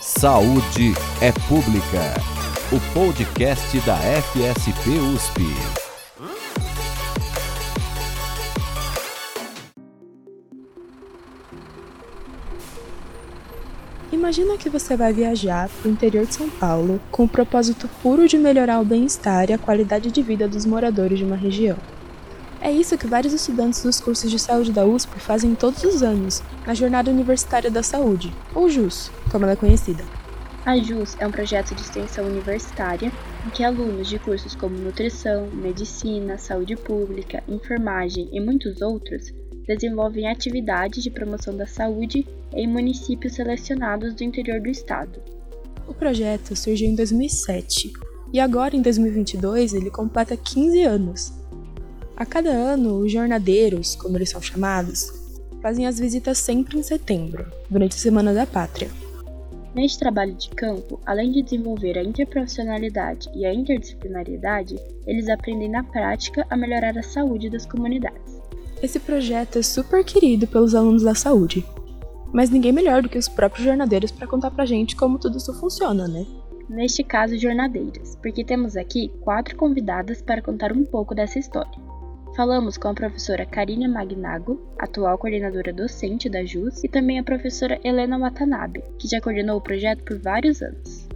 Saúde é Pública, o podcast da FSP USP. Imagina que você vai viajar para o interior de São Paulo com o propósito puro de melhorar o bem-estar e a qualidade de vida dos moradores de uma região. É isso que vários estudantes dos cursos de saúde da USP fazem todos os anos, na Jornada Universitária da Saúde, ou JUS, como ela é conhecida. A JUS é um projeto de extensão universitária em que alunos de cursos como nutrição, medicina, saúde pública, enfermagem e muitos outros desenvolvem atividades de promoção da saúde em municípios selecionados do interior do estado. O projeto surgiu em 2007 e agora, em 2022, ele completa 15 anos a cada ano, os jornadeiros, como eles são chamados, fazem as visitas sempre em setembro, durante a Semana da Pátria. Neste trabalho de campo, além de desenvolver a interprofissionalidade e a interdisciplinariedade, eles aprendem na prática a melhorar a saúde das comunidades. Esse projeto é super querido pelos alunos da saúde, mas ninguém melhor do que os próprios jornadeiros para contar pra gente como tudo isso funciona, né? Neste caso, jornadeiras, porque temos aqui quatro convidadas para contar um pouco dessa história. Falamos com a professora Karine Magnago, atual coordenadora docente da JUS, e também a professora Helena Watanabe, que já coordenou o projeto por vários anos.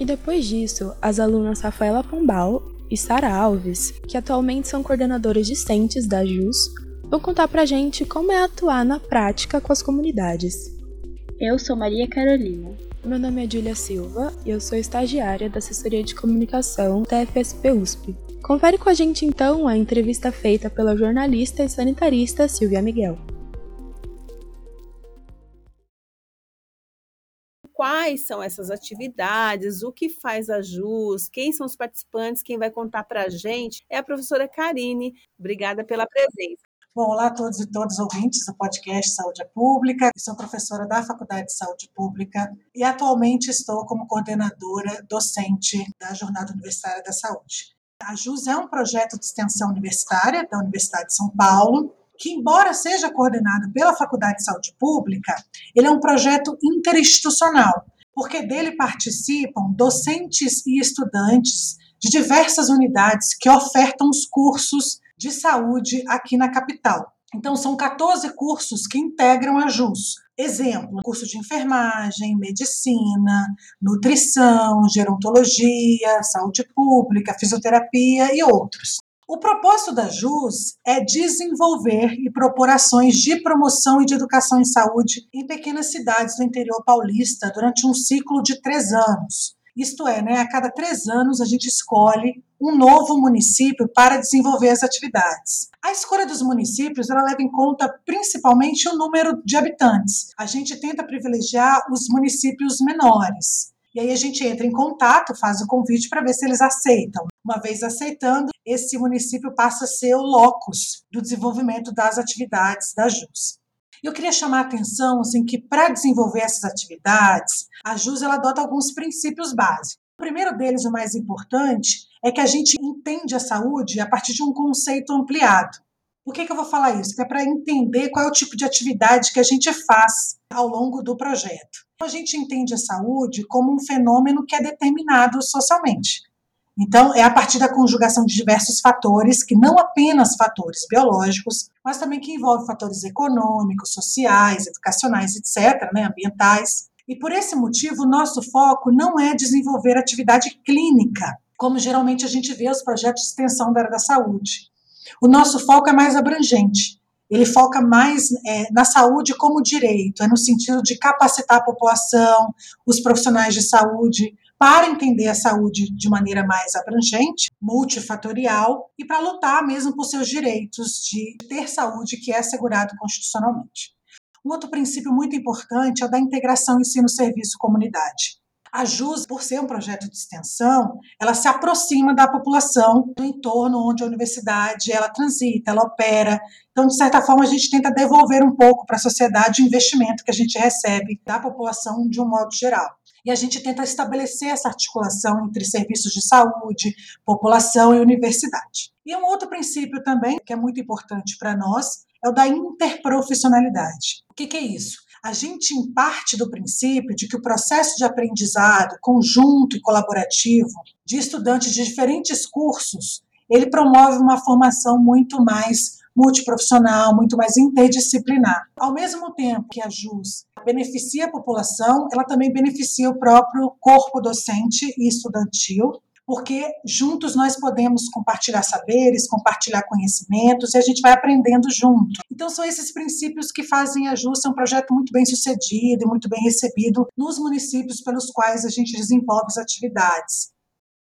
E depois disso, as alunas Rafaela Pombal e Sara Alves, que atualmente são coordenadoras discentes da JUS, vão contar pra gente como é atuar na prática com as comunidades. Eu sou Maria Carolina. Meu nome é Julia Silva e eu sou estagiária da Assessoria de Comunicação da FSP USP. Confere com a gente então a entrevista feita pela jornalista e sanitarista Silvia Miguel. Quais são essas atividades? O que faz a JUS? Quem são os participantes? Quem vai contar para a gente é a professora Karine. Obrigada pela presença. Bom, olá a todos e todas ouvintes do podcast Saúde Pública. Eu sou professora da Faculdade de Saúde Pública e atualmente estou como coordenadora docente da Jornada Universitária da Saúde. A JUS é um projeto de extensão universitária da Universidade de São Paulo, que, embora seja coordenado pela Faculdade de Saúde Pública, ele é um projeto interinstitucional, porque dele participam docentes e estudantes de diversas unidades que ofertam os cursos de saúde aqui na capital. Então, são 14 cursos que integram a JUS. Exemplo, curso de enfermagem, medicina, nutrição, gerontologia, saúde pública, fisioterapia e outros. O propósito da JUS é desenvolver e propor ações de promoção e de educação em saúde em pequenas cidades do interior paulista durante um ciclo de três anos. Isto é, né, a cada três anos a gente escolhe um novo município para desenvolver as atividades. A escolha dos municípios ela leva em conta principalmente o número de habitantes. A gente tenta privilegiar os municípios menores. E aí a gente entra em contato, faz o convite para ver se eles aceitam. Uma vez aceitando, esse município passa a ser o locus do desenvolvimento das atividades da JUS. Eu queria chamar a atenção assim, que para desenvolver essas atividades, a JUS ela adota alguns princípios básicos. O primeiro deles, o mais importante, é que a gente entende a saúde a partir de um conceito ampliado. Por que, que eu vou falar isso? Que é para entender qual é o tipo de atividade que a gente faz ao longo do projeto. A gente entende a saúde como um fenômeno que é determinado socialmente. Então, é a partir da conjugação de diversos fatores, que não apenas fatores biológicos, mas também que envolve fatores econômicos, sociais, educacionais, etc., né, ambientais. E por esse motivo, o nosso foco não é desenvolver atividade clínica, como geralmente a gente vê os projetos de extensão da área da saúde. O nosso foco é mais abrangente. Ele foca mais é, na saúde como direito, é no sentido de capacitar a população, os profissionais de saúde, para entender a saúde de maneira mais abrangente, multifatorial e para lutar mesmo por seus direitos de ter saúde que é assegurado constitucionalmente. Um outro princípio muito importante é o da integração ensino-serviço-comunidade. A JUS, por ser um projeto de extensão, ela se aproxima da população do entorno onde a universidade ela transita, ela opera. Então, de certa forma, a gente tenta devolver um pouco para a sociedade o investimento que a gente recebe da população de um modo geral. E a gente tenta estabelecer essa articulação entre serviços de saúde, população e universidade. E um outro princípio também, que é muito importante para nós, é o da interprofissionalidade. O que, que é isso? a gente parte do princípio de que o processo de aprendizado conjunto e colaborativo de estudantes de diferentes cursos, ele promove uma formação muito mais multiprofissional, muito mais interdisciplinar. Ao mesmo tempo que a JUS beneficia a população, ela também beneficia o próprio corpo docente e estudantil, porque juntos nós podemos compartilhar saberes, compartilhar conhecimentos e a gente vai aprendendo junto. Então são esses princípios que fazem a JUS ser um projeto muito bem sucedido e muito bem recebido nos municípios pelos quais a gente desenvolve as atividades.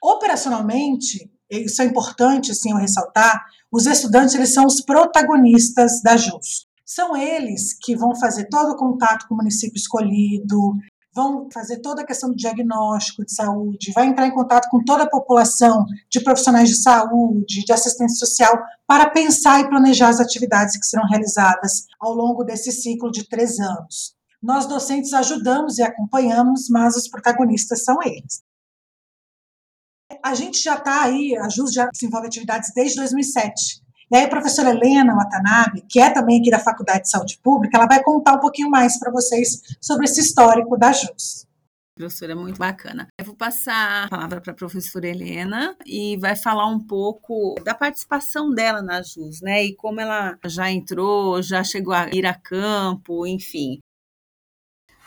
Operacionalmente, isso é importante assim eu ressaltar, os estudantes eles são os protagonistas da JUS. São eles que vão fazer todo o contato com o município escolhido, vão fazer toda a questão do diagnóstico de saúde, vai entrar em contato com toda a população de profissionais de saúde, de assistência social, para pensar e planejar as atividades que serão realizadas ao longo desse ciclo de três anos. Nós, docentes, ajudamos e acompanhamos, mas os protagonistas são eles. A gente já está aí, a JUS já desenvolve atividades desde 2007. E aí a professora Helena Watanabe, que é também aqui da Faculdade de Saúde Pública, ela vai contar um pouquinho mais para vocês sobre esse histórico da JUS. Professora, muito bacana. Eu vou passar a palavra para a professora Helena e vai falar um pouco da participação dela na JUS, né? E como ela já entrou, já chegou a ir a campo, enfim.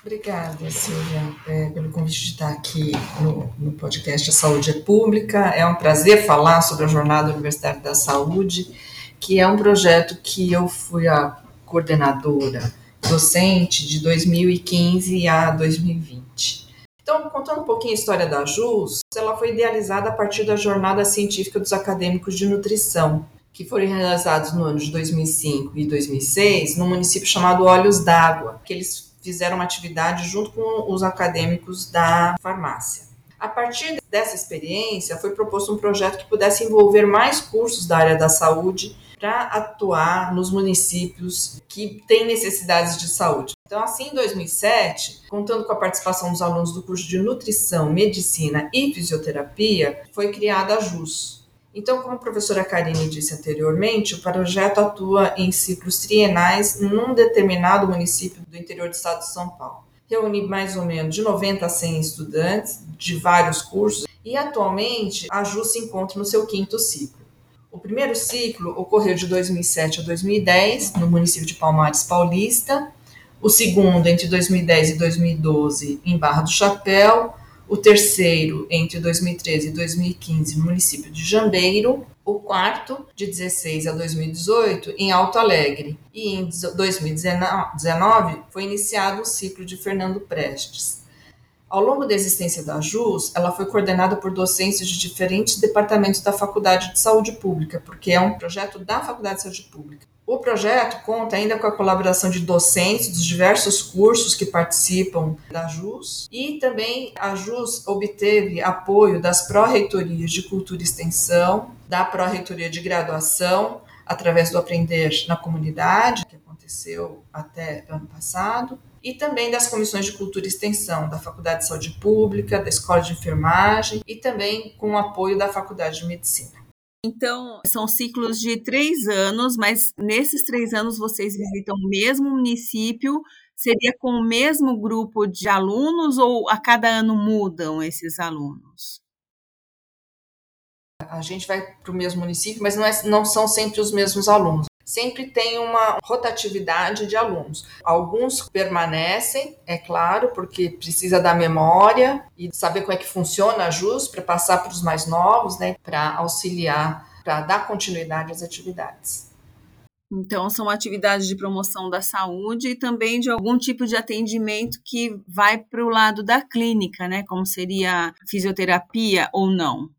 Obrigada, Silvia, é, pelo convite de estar aqui no, no podcast A Saúde é Pública. É um prazer falar sobre a Jornada Universitária da Saúde, que é um projeto que eu fui a coordenadora docente de 2015 a 2020. Então, contando um pouquinho a história da JUS, ela foi idealizada a partir da jornada científica dos acadêmicos de nutrição, que foram realizados no ano de 2005 e 2006 no município chamado Olhos d'Água, que eles fizeram uma atividade junto com os acadêmicos da farmácia. A partir dessa experiência, foi proposto um projeto que pudesse envolver mais cursos da área da saúde para atuar nos municípios que têm necessidades de saúde. Então, assim, em 2007, contando com a participação dos alunos do curso de nutrição, medicina e fisioterapia, foi criada a JUS, então, como a professora Karine disse anteriormente, o projeto atua em ciclos trienais num determinado município do interior do estado de São Paulo. Reúne mais ou menos de 90 a 100 estudantes de vários cursos e atualmente a JU se encontra no seu quinto ciclo. O primeiro ciclo ocorreu de 2007 a 2010 no município de Palmares Paulista, o segundo entre 2010 e 2012 em Barra do Chapéu, o terceiro entre 2013 e 2015 no município de Jambeiro, o quarto de 16 a 2018 em Alto Alegre e em 2019 foi iniciado o ciclo de Fernando Prestes. Ao longo da existência da JUS, ela foi coordenada por docentes de diferentes departamentos da Faculdade de Saúde Pública, porque é um projeto da Faculdade de Saúde Pública. O projeto conta ainda com a colaboração de docentes dos diversos cursos que participam da JUS e também a JUS obteve apoio das pró-reitorias de Cultura e Extensão, da pró-reitoria de Graduação, através do Aprender na Comunidade, que aconteceu até ano passado, e também das comissões de Cultura e Extensão da Faculdade de Saúde Pública, da Escola de Enfermagem e também com o apoio da Faculdade de Medicina. Então, são ciclos de três anos, mas nesses três anos vocês visitam o mesmo município. Seria com o mesmo grupo de alunos ou a cada ano mudam esses alunos? A gente vai para o mesmo município, mas não, é, não são sempre os mesmos alunos sempre tem uma rotatividade de alunos. Alguns permanecem, é claro, porque precisa da memória e saber como é que funciona a JUS para passar para os mais novos, né, para auxiliar, para dar continuidade às atividades. Então, são atividades de promoção da saúde e também de algum tipo de atendimento que vai para o lado da clínica, né? Como seria fisioterapia ou não?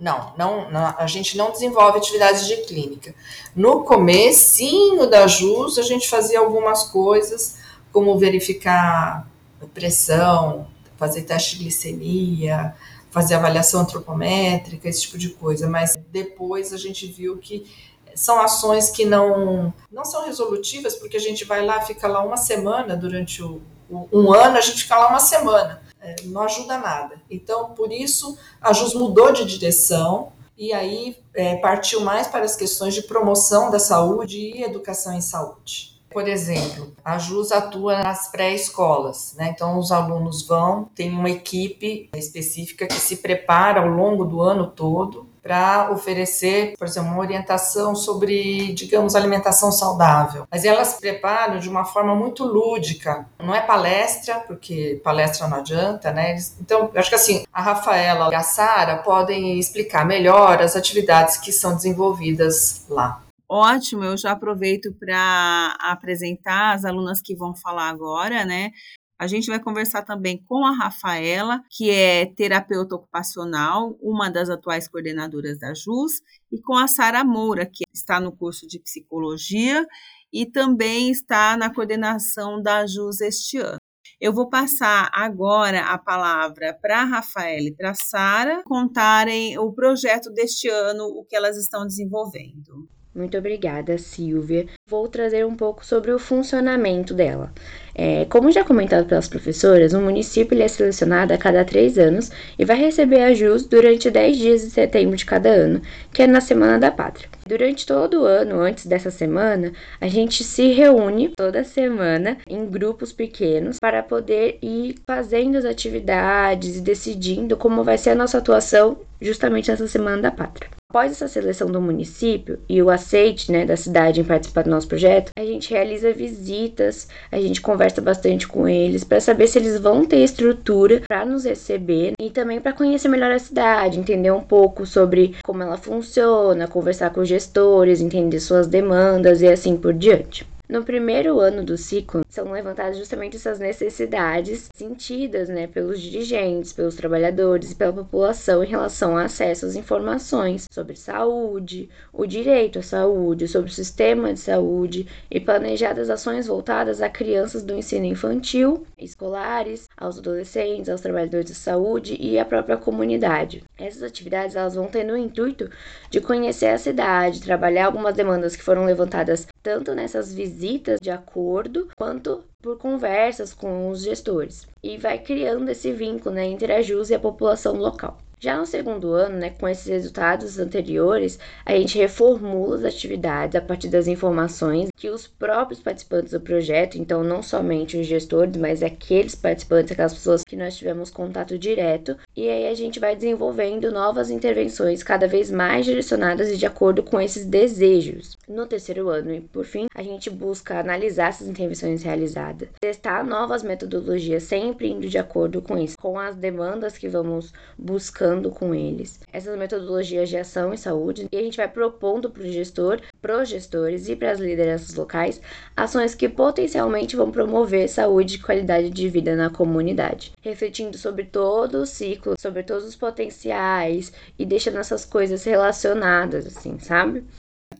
Não, não, não, a gente não desenvolve atividades de clínica. No comecinho da JUS, a gente fazia algumas coisas, como verificar pressão, fazer teste de glicemia, fazer avaliação antropométrica, esse tipo de coisa, mas depois a gente viu que são ações que não, não são resolutivas, porque a gente vai lá, fica lá uma semana durante o, um ano, a gente fica lá uma semana não ajuda nada. Então, por isso, a JUS mudou de direção e aí é, partiu mais para as questões de promoção da saúde e educação em saúde. Por exemplo, a JUS atua nas pré-escolas, né? Então os alunos vão, tem uma equipe específica que se prepara ao longo do ano todo para oferecer, por exemplo, uma orientação sobre, digamos, alimentação saudável. Mas elas se preparam de uma forma muito lúdica. Não é palestra, porque palestra não adianta, né? Então, eu acho que assim, a Rafaela e a Sara podem explicar melhor as atividades que são desenvolvidas lá. Ótimo, eu já aproveito para apresentar as alunas que vão falar agora, né? A gente vai conversar também com a Rafaela, que é terapeuta ocupacional, uma das atuais coordenadoras da JUS, e com a Sara Moura, que está no curso de psicologia e também está na coordenação da JUS este ano. Eu vou passar agora a palavra para a Rafaela e para a Sara contarem o projeto deste ano, o que elas estão desenvolvendo. Muito obrigada, Silvia. Vou trazer um pouco sobre o funcionamento dela. É, como já comentado pelas professoras, o município é selecionado a cada três anos e vai receber a JUS durante 10 dias de setembro de cada ano, que é na Semana da Pátria. Durante todo o ano, antes dessa semana, a gente se reúne toda semana em grupos pequenos para poder ir fazendo as atividades e decidindo como vai ser a nossa atuação justamente nessa Semana da Pátria. Após essa seleção do município e o aceite né, da cidade em participar do nosso projeto, a gente realiza visitas, a gente conversa bastante com eles para saber se eles vão ter estrutura para nos receber e também para conhecer melhor a cidade, entender um pouco sobre como ela funciona, conversar com os gestores, entender suas demandas e assim por diante. No primeiro ano do ciclo, são levantadas justamente essas necessidades sentidas né, pelos dirigentes, pelos trabalhadores e pela população em relação ao acesso às informações sobre saúde, o direito à saúde, sobre o sistema de saúde e planejadas ações voltadas a crianças do ensino infantil, escolares, aos adolescentes, aos trabalhadores de saúde e à própria comunidade. Essas atividades elas vão ter o intuito de conhecer a cidade, trabalhar algumas demandas que foram levantadas tanto nessas visitas de acordo quanto por conversas com os gestores e vai criando esse vínculo né, entre a JUS e a população local. Já no segundo ano, né, com esses resultados anteriores, a gente reformula as atividades a partir das informações que os próprios participantes do projeto, então não somente os gestores, mas aqueles participantes, aquelas pessoas que nós tivemos contato direto, e aí a gente vai desenvolvendo novas intervenções cada vez mais direcionadas e de acordo com esses desejos. No terceiro ano e por fim, a gente busca analisar essas intervenções realizadas, testar novas metodologias, sempre indo de acordo com isso, com as demandas que vamos buscando com eles essas metodologias de ação em saúde e a gente vai propondo para o gestor, para os gestores e para as lideranças locais ações que potencialmente vão promover saúde e qualidade de vida na comunidade, refletindo sobre todo o ciclo, sobre todos os potenciais e deixando essas coisas relacionadas, assim, sabe?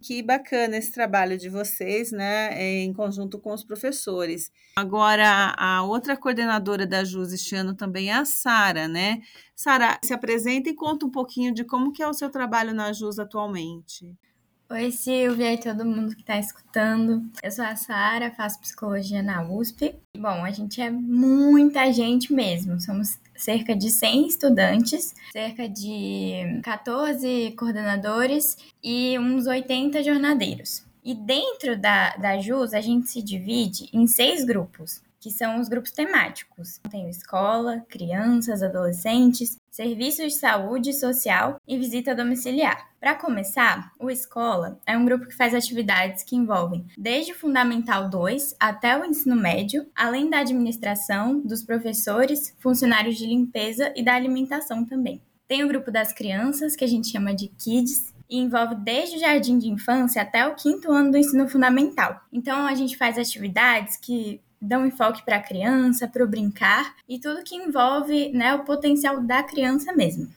Que bacana esse trabalho de vocês, né, em conjunto com os professores. Agora, a outra coordenadora da JUS este ano também é a Sara, né? Sara, se apresenta e conta um pouquinho de como que é o seu trabalho na JUS atualmente. Oi, Silvia e todo mundo que está escutando. Eu sou a Sara, faço psicologia na USP. Bom, a gente é muita gente mesmo. Somos cerca de 100 estudantes, cerca de 14 coordenadores e uns 80 jornadeiros. E dentro da, da JUS, a gente se divide em seis grupos que são os grupos temáticos. Tem escola, crianças, adolescentes, serviços de saúde social e visita domiciliar. Para começar, o Escola é um grupo que faz atividades que envolvem desde o Fundamental 2 até o ensino médio, além da administração, dos professores, funcionários de limpeza e da alimentação também. Tem o grupo das crianças, que a gente chama de Kids, e envolve desde o jardim de infância até o quinto ano do ensino fundamental. Então, a gente faz atividades que dão enfoque para a criança, para o brincar e tudo que envolve né, o potencial da criança mesmo.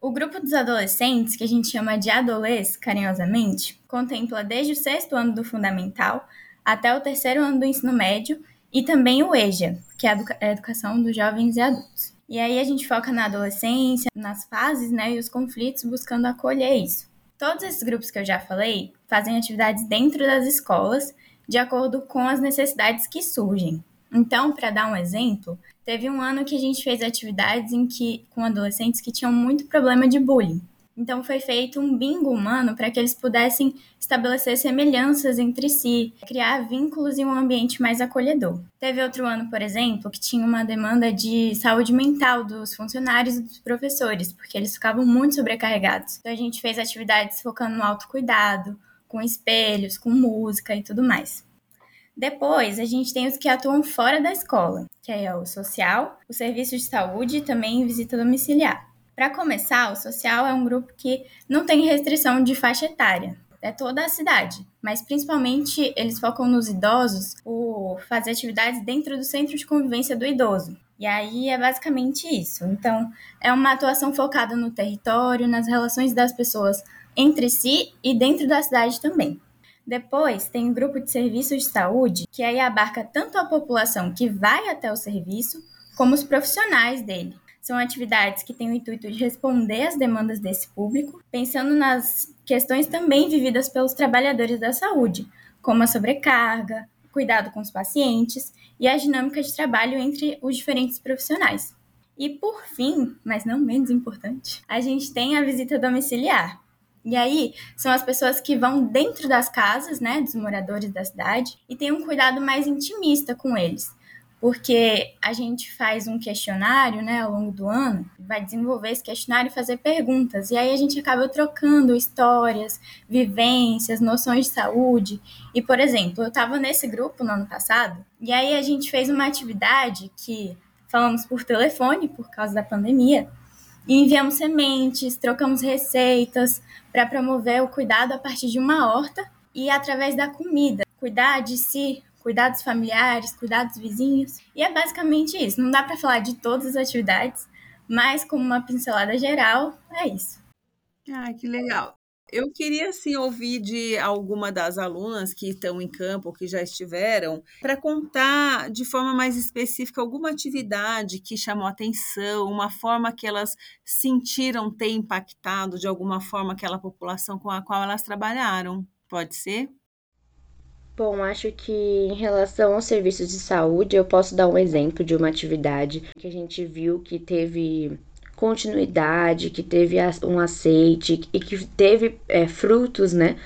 O grupo dos adolescentes, que a gente chama de adolês carinhosamente, contempla desde o sexto ano do fundamental até o terceiro ano do ensino médio e também o EJA, que é a educação dos jovens e adultos. E aí a gente foca na adolescência, nas fases né, e os conflitos, buscando acolher isso. Todos esses grupos que eu já falei fazem atividades dentro das escolas de acordo com as necessidades que surgem. Então, para dar um exemplo, teve um ano que a gente fez atividades em que com adolescentes que tinham muito problema de bullying. Então foi feito um bingo humano para que eles pudessem estabelecer semelhanças entre si, criar vínculos e um ambiente mais acolhedor. Teve outro ano, por exemplo, que tinha uma demanda de saúde mental dos funcionários e dos professores, porque eles ficavam muito sobrecarregados. Então a gente fez atividades focando no autocuidado, com espelhos, com música e tudo mais. Depois, a gente tem os que atuam fora da escola, que é o social, o serviço de saúde e também visita domiciliar. Para começar, o social é um grupo que não tem restrição de faixa etária. É toda a cidade, mas principalmente eles focam nos idosos por fazer atividades dentro do centro de convivência do idoso. E aí é basicamente isso. Então, é uma atuação focada no território, nas relações das pessoas entre si e dentro da cidade também. Depois, tem um grupo de serviços de saúde, que aí abarca tanto a população que vai até o serviço, como os profissionais dele. São atividades que têm o intuito de responder às demandas desse público, pensando nas questões também vividas pelos trabalhadores da saúde, como a sobrecarga, cuidado com os pacientes e a dinâmica de trabalho entre os diferentes profissionais. E por fim, mas não menos importante, a gente tem a visita domiciliar. E aí, são as pessoas que vão dentro das casas, né, dos moradores da cidade, e tem um cuidado mais intimista com eles porque a gente faz um questionário, né, ao longo do ano, vai desenvolver esse questionário e fazer perguntas, e aí a gente acaba trocando histórias, vivências, noções de saúde. E, por exemplo, eu estava nesse grupo no ano passado, e aí a gente fez uma atividade que falamos por telefone por causa da pandemia, e enviamos sementes, trocamos receitas para promover o cuidado a partir de uma horta e através da comida. Cuidar de si cuidados familiares, cuidados vizinhos. E é basicamente isso. Não dá para falar de todas as atividades, mas como uma pincelada geral, é isso. Ah, que legal. Eu queria assim ouvir de alguma das alunas que estão em campo, que já estiveram, para contar de forma mais específica alguma atividade que chamou atenção, uma forma que elas sentiram ter impactado de alguma forma aquela população com a qual elas trabalharam. Pode ser? Bom, acho que em relação aos serviços de saúde, eu posso dar um exemplo de uma atividade que a gente viu que teve continuidade, que teve um aceite e que teve é, frutos, né?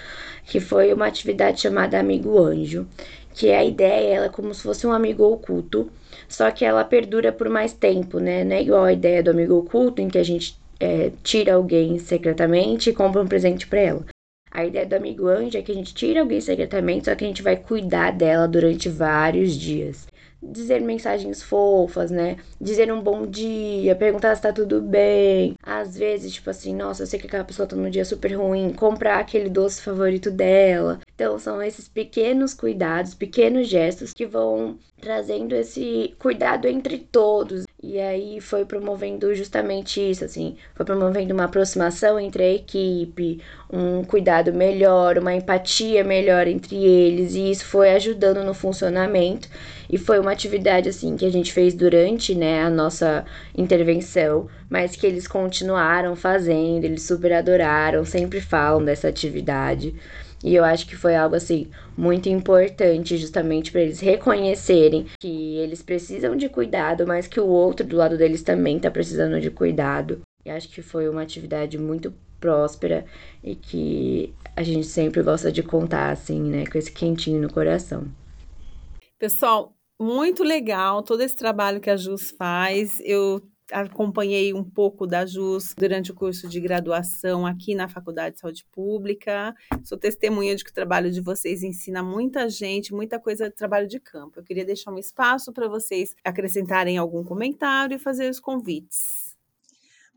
Que foi uma atividade chamada Amigo Anjo, que a ideia ela é como se fosse um amigo oculto, só que ela perdura por mais tempo, né? Não é igual a ideia do amigo oculto, em que a gente é, tira alguém secretamente e compra um presente para ela. A ideia do amigo anjo é que a gente tira alguém secretamente, só que a gente vai cuidar dela durante vários dias. Dizer mensagens fofas, né? Dizer um bom dia, perguntar se tá tudo bem. Às vezes, tipo assim, nossa, eu sei que aquela pessoa tá num dia super ruim, comprar aquele doce favorito dela. Então, são esses pequenos cuidados, pequenos gestos que vão trazendo esse cuidado entre todos. E aí foi promovendo justamente isso, assim, foi promovendo uma aproximação entre a equipe, um cuidado melhor, uma empatia melhor entre eles, e isso foi ajudando no funcionamento. E foi uma atividade assim que a gente fez durante, né, a nossa intervenção, mas que eles continuaram fazendo, eles super adoraram, sempre falam dessa atividade. E eu acho que foi algo assim muito importante, justamente para eles reconhecerem que eles precisam de cuidado, mas que o outro do lado deles também está precisando de cuidado. E acho que foi uma atividade muito próspera e que a gente sempre gosta de contar assim, né, com esse quentinho no coração. Pessoal, muito legal todo esse trabalho que a Jus faz. Eu acompanhei um pouco da JUS durante o curso de graduação aqui na Faculdade de Saúde Pública. Sou testemunha de que o trabalho de vocês ensina muita gente, muita coisa de trabalho de campo. Eu queria deixar um espaço para vocês acrescentarem algum comentário e fazer os convites.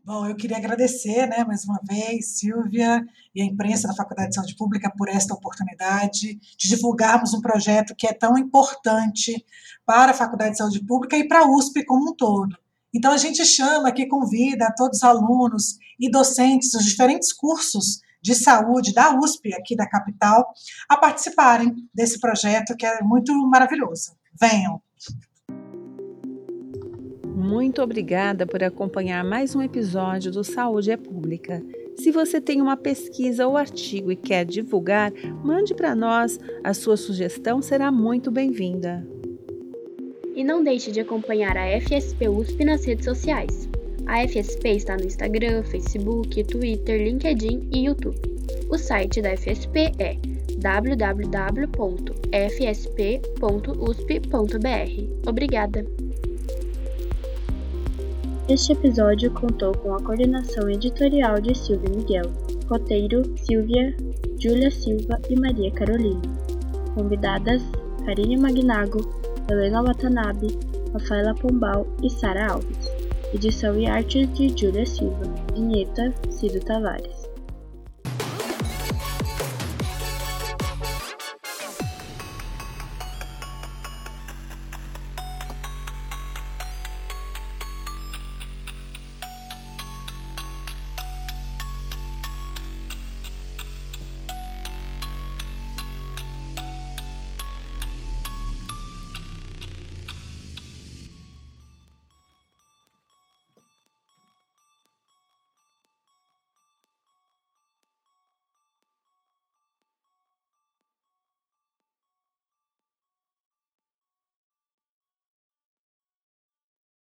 Bom, eu queria agradecer, né, mais uma vez, Silvia e a imprensa da Faculdade de Saúde Pública por esta oportunidade de divulgarmos um projeto que é tão importante para a Faculdade de Saúde Pública e para a USP como um todo. Então, a gente chama aqui, convida todos os alunos e docentes dos diferentes cursos de saúde da USP, aqui da capital, a participarem desse projeto que é muito maravilhoso. Venham! Muito obrigada por acompanhar mais um episódio do Saúde é Pública. Se você tem uma pesquisa ou artigo e quer divulgar, mande para nós. A sua sugestão será muito bem-vinda. E não deixe de acompanhar a FSP USP nas redes sociais. A FSP está no Instagram, Facebook, Twitter, LinkedIn e YouTube. O site da FSP é www.fsp.usp.br. Obrigada! Este episódio contou com a coordenação editorial de Silvia Miguel, roteiro Silvia, Júlia Silva e Maria Carolina. Convidadas Karine Magnago, Helena Watanabe, Rafaela Pombal e Sara Alves. Edição e arte de Júlia Silva. Vinheta Cido Tavares.